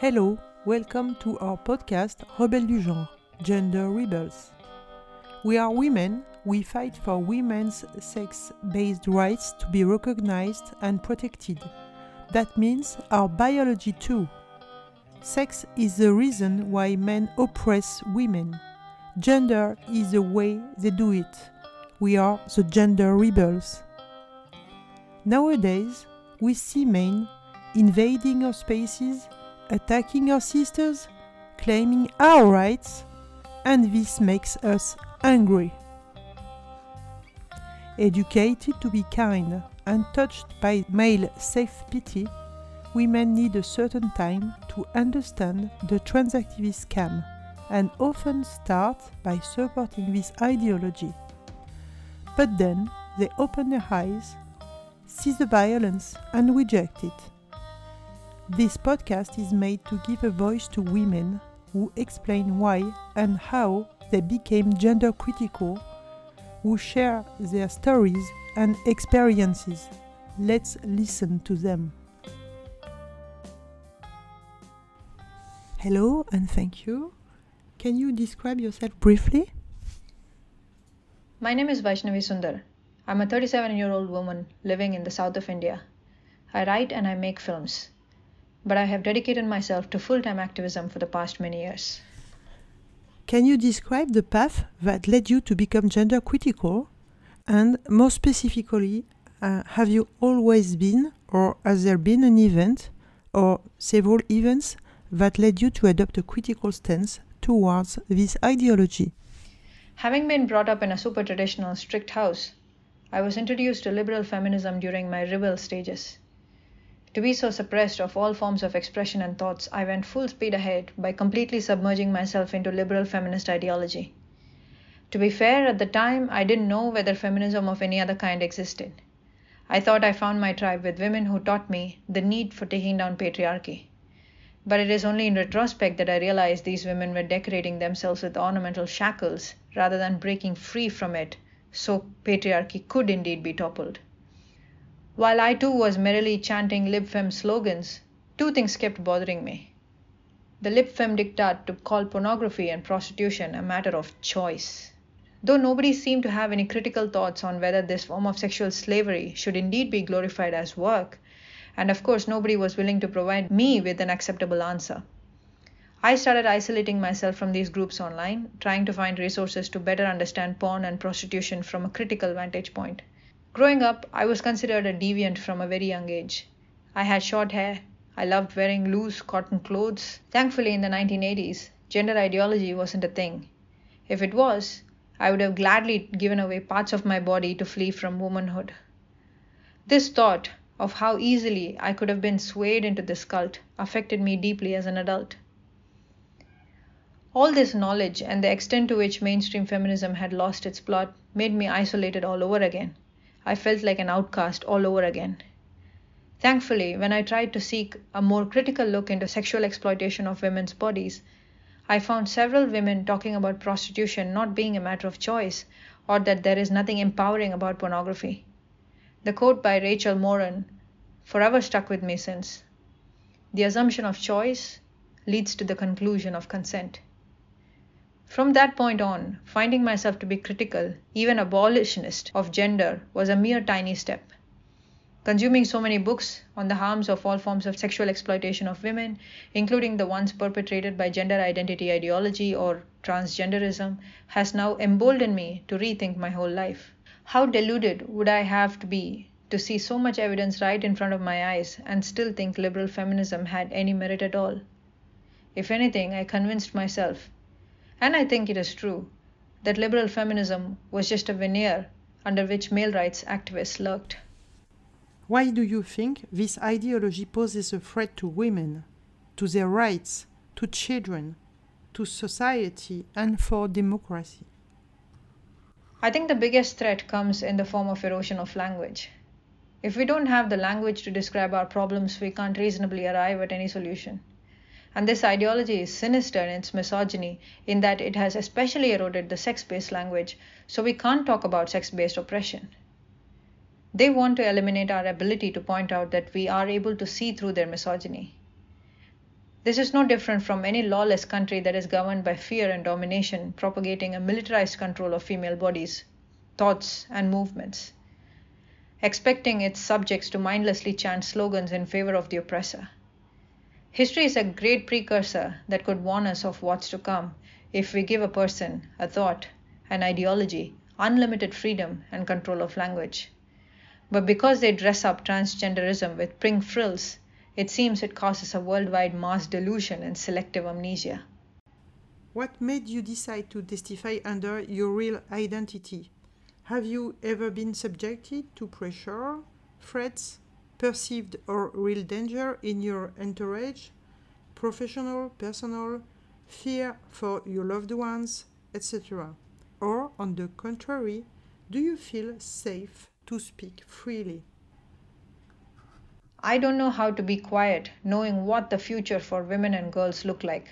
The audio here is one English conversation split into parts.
Hello, welcome to our podcast Rebelles du Genre, Gender Rebels. We are women, we fight for women's sex based rights to be recognized and protected. That means our biology too. Sex is the reason why men oppress women. Gender is the way they do it. We are the gender rebels. Nowadays, we see men invading our spaces, attacking our sisters, claiming our rights, and this makes us angry. Educated to be kind and touched by male self pity, women need a certain time to understand the transactivist scam and often start by supporting this ideology. But then they open their eyes, see the violence, and reject it. This podcast is made to give a voice to women who explain why and how they became gender critical, who share their stories and experiences. Let's listen to them. Hello and thank you. Can you describe yourself briefly? My name is Vaishnavi Sundar. I'm a 37 year old woman living in the south of India. I write and I make films, but I have dedicated myself to full time activism for the past many years. Can you describe the path that led you to become gender critical? And more specifically, uh, have you always been, or has there been an event or several events that led you to adopt a critical stance towards this ideology? Having been brought up in a super traditional, strict house, I was introduced to liberal feminism during my rebel stages. To be so suppressed of all forms of expression and thoughts, I went full speed ahead by completely submerging myself into liberal feminist ideology. To be fair, at the time, I didn't know whether feminism of any other kind existed. I thought I found my tribe with women who taught me the need for taking down patriarchy. But it is only in retrospect that I realized these women were decorating themselves with ornamental shackles rather than breaking free from it, so patriarchy could indeed be toppled. While I too was merrily chanting lib fem slogans, two things kept bothering me. The lib fem diktat to call pornography and prostitution a matter of choice. Though nobody seemed to have any critical thoughts on whether this form of sexual slavery should indeed be glorified as work, and of course, nobody was willing to provide me with an acceptable answer. I started isolating myself from these groups online, trying to find resources to better understand porn and prostitution from a critical vantage point. Growing up, I was considered a deviant from a very young age. I had short hair. I loved wearing loose cotton clothes. Thankfully, in the 1980s, gender ideology wasn't a thing. If it was, I would have gladly given away parts of my body to flee from womanhood. This thought, of how easily I could have been swayed into this cult affected me deeply as an adult. All this knowledge and the extent to which mainstream feminism had lost its plot made me isolated all over again. I felt like an outcast all over again. Thankfully, when I tried to seek a more critical look into sexual exploitation of women's bodies, I found several women talking about prostitution not being a matter of choice or that there is nothing empowering about pornography. The quote by Rachel Moran forever stuck with me since. The assumption of choice leads to the conclusion of consent. From that point on, finding myself to be critical, even abolitionist, of gender was a mere tiny step. Consuming so many books on the harms of all forms of sexual exploitation of women, including the ones perpetrated by gender identity ideology or transgenderism, has now emboldened me to rethink my whole life. How deluded would I have to be to see so much evidence right in front of my eyes and still think liberal feminism had any merit at all? If anything, I convinced myself, and I think it is true, that liberal feminism was just a veneer under which male rights activists lurked. Why do you think this ideology poses a threat to women, to their rights, to children, to society, and for democracy? I think the biggest threat comes in the form of erosion of language. If we don't have the language to describe our problems, we can't reasonably arrive at any solution. And this ideology is sinister in its misogyny, in that it has especially eroded the sex based language, so we can't talk about sex based oppression. They want to eliminate our ability to point out that we are able to see through their misogyny. This is no different from any lawless country that is governed by fear and domination, propagating a militarized control of female bodies, thoughts, and movements, expecting its subjects to mindlessly chant slogans in favor of the oppressor. History is a great precursor that could warn us of what's to come if we give a person, a thought, an ideology, unlimited freedom and control of language. But because they dress up transgenderism with pink frills, it seems it causes a worldwide mass delusion and selective amnesia. What made you decide to testify under your real identity? Have you ever been subjected to pressure, threats, perceived or real danger in your entourage, professional, personal, fear for your loved ones, etc.? Or, on the contrary, do you feel safe to speak freely? I don't know how to be quiet, knowing what the future for women and girls look like.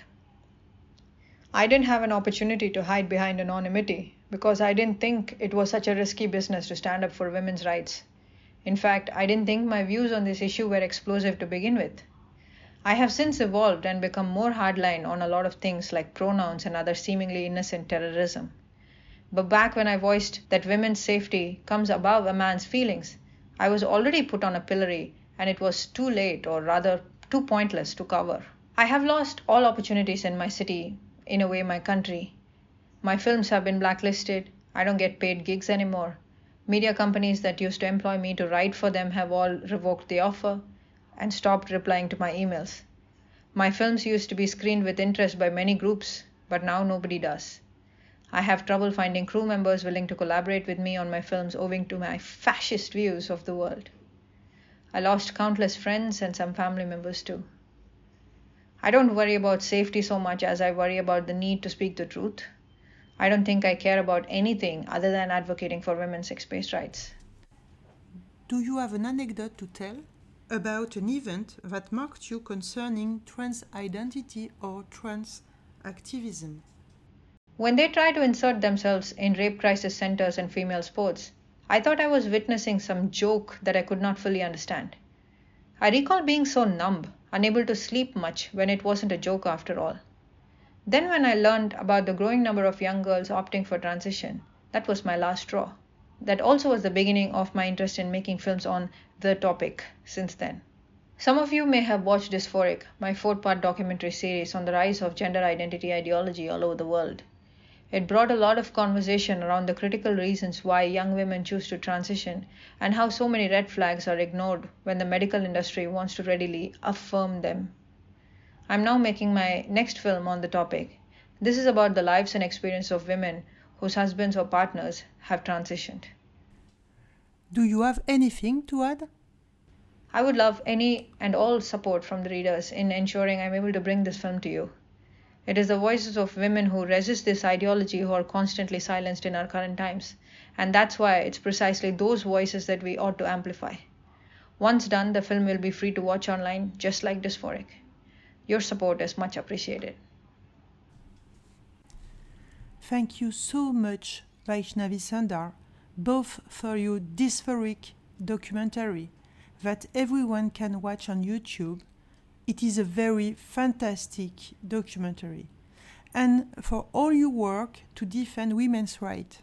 I didn't have an opportunity to hide behind anonymity because I didn't think it was such a risky business to stand up for women's rights. In fact, I didn't think my views on this issue were explosive to begin with. I have since evolved and become more hardline on a lot of things like pronouns and other seemingly innocent terrorism. But back when I voiced that women's safety comes above a man's feelings, I was already put on a pillory and it was too late, or rather, too pointless to cover. I have lost all opportunities in my city, in a way, my country. My films have been blacklisted. I don't get paid gigs anymore. Media companies that used to employ me to write for them have all revoked the offer and stopped replying to my emails. My films used to be screened with interest by many groups, but now nobody does. I have trouble finding crew members willing to collaborate with me on my films owing to my fascist views of the world. I lost countless friends and some family members too. I don't worry about safety so much as I worry about the need to speak the truth. I don't think I care about anything other than advocating for women's sex based rights. Do you have an anecdote to tell about an event that marked you concerning trans identity or trans activism? When they try to insert themselves in rape crisis centers and female sports, I thought I was witnessing some joke that I could not fully understand. I recall being so numb, unable to sleep much when it wasn't a joke after all. Then, when I learned about the growing number of young girls opting for transition, that was my last straw. That also was the beginning of my interest in making films on the topic since then. Some of you may have watched Dysphoric, my four part documentary series on the rise of gender identity ideology all over the world. It brought a lot of conversation around the critical reasons why young women choose to transition and how so many red flags are ignored when the medical industry wants to readily affirm them. I'm now making my next film on the topic. This is about the lives and experience of women whose husbands or partners have transitioned. Do you have anything to add? I would love any and all support from the readers in ensuring I'm able to bring this film to you. It is the voices of women who resist this ideology who are constantly silenced in our current times, and that's why it's precisely those voices that we ought to amplify. Once done, the film will be free to watch online, just like Dysphoric. Your support is much appreciated. Thank you so much, Vaishnavi Sundar, both for your dysphoric documentary that everyone can watch on YouTube it is a very fantastic documentary, and for all your work to defend women's rights.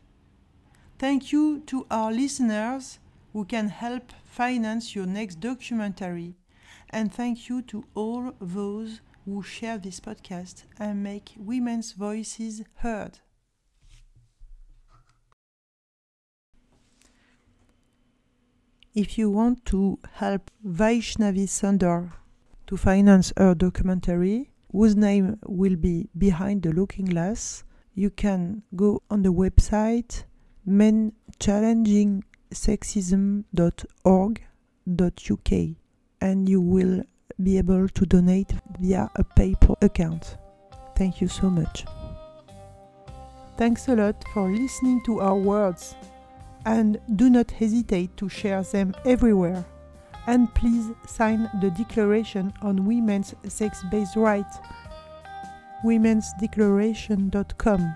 Thank you to our listeners who can help finance your next documentary, and thank you to all those who share this podcast and make women's voices heard. If you want to help Vaishnavi Sundar to finance her documentary, whose name will be Behind the Looking Glass, you can go on the website menchallenging.sexism.org.uk and you will be able to donate via a PayPal account. Thank you so much. Thanks a lot for listening to our words and do not hesitate to share them everywhere and please sign the Declaration on Women's Sex Based Rights, womensdeclaration.com.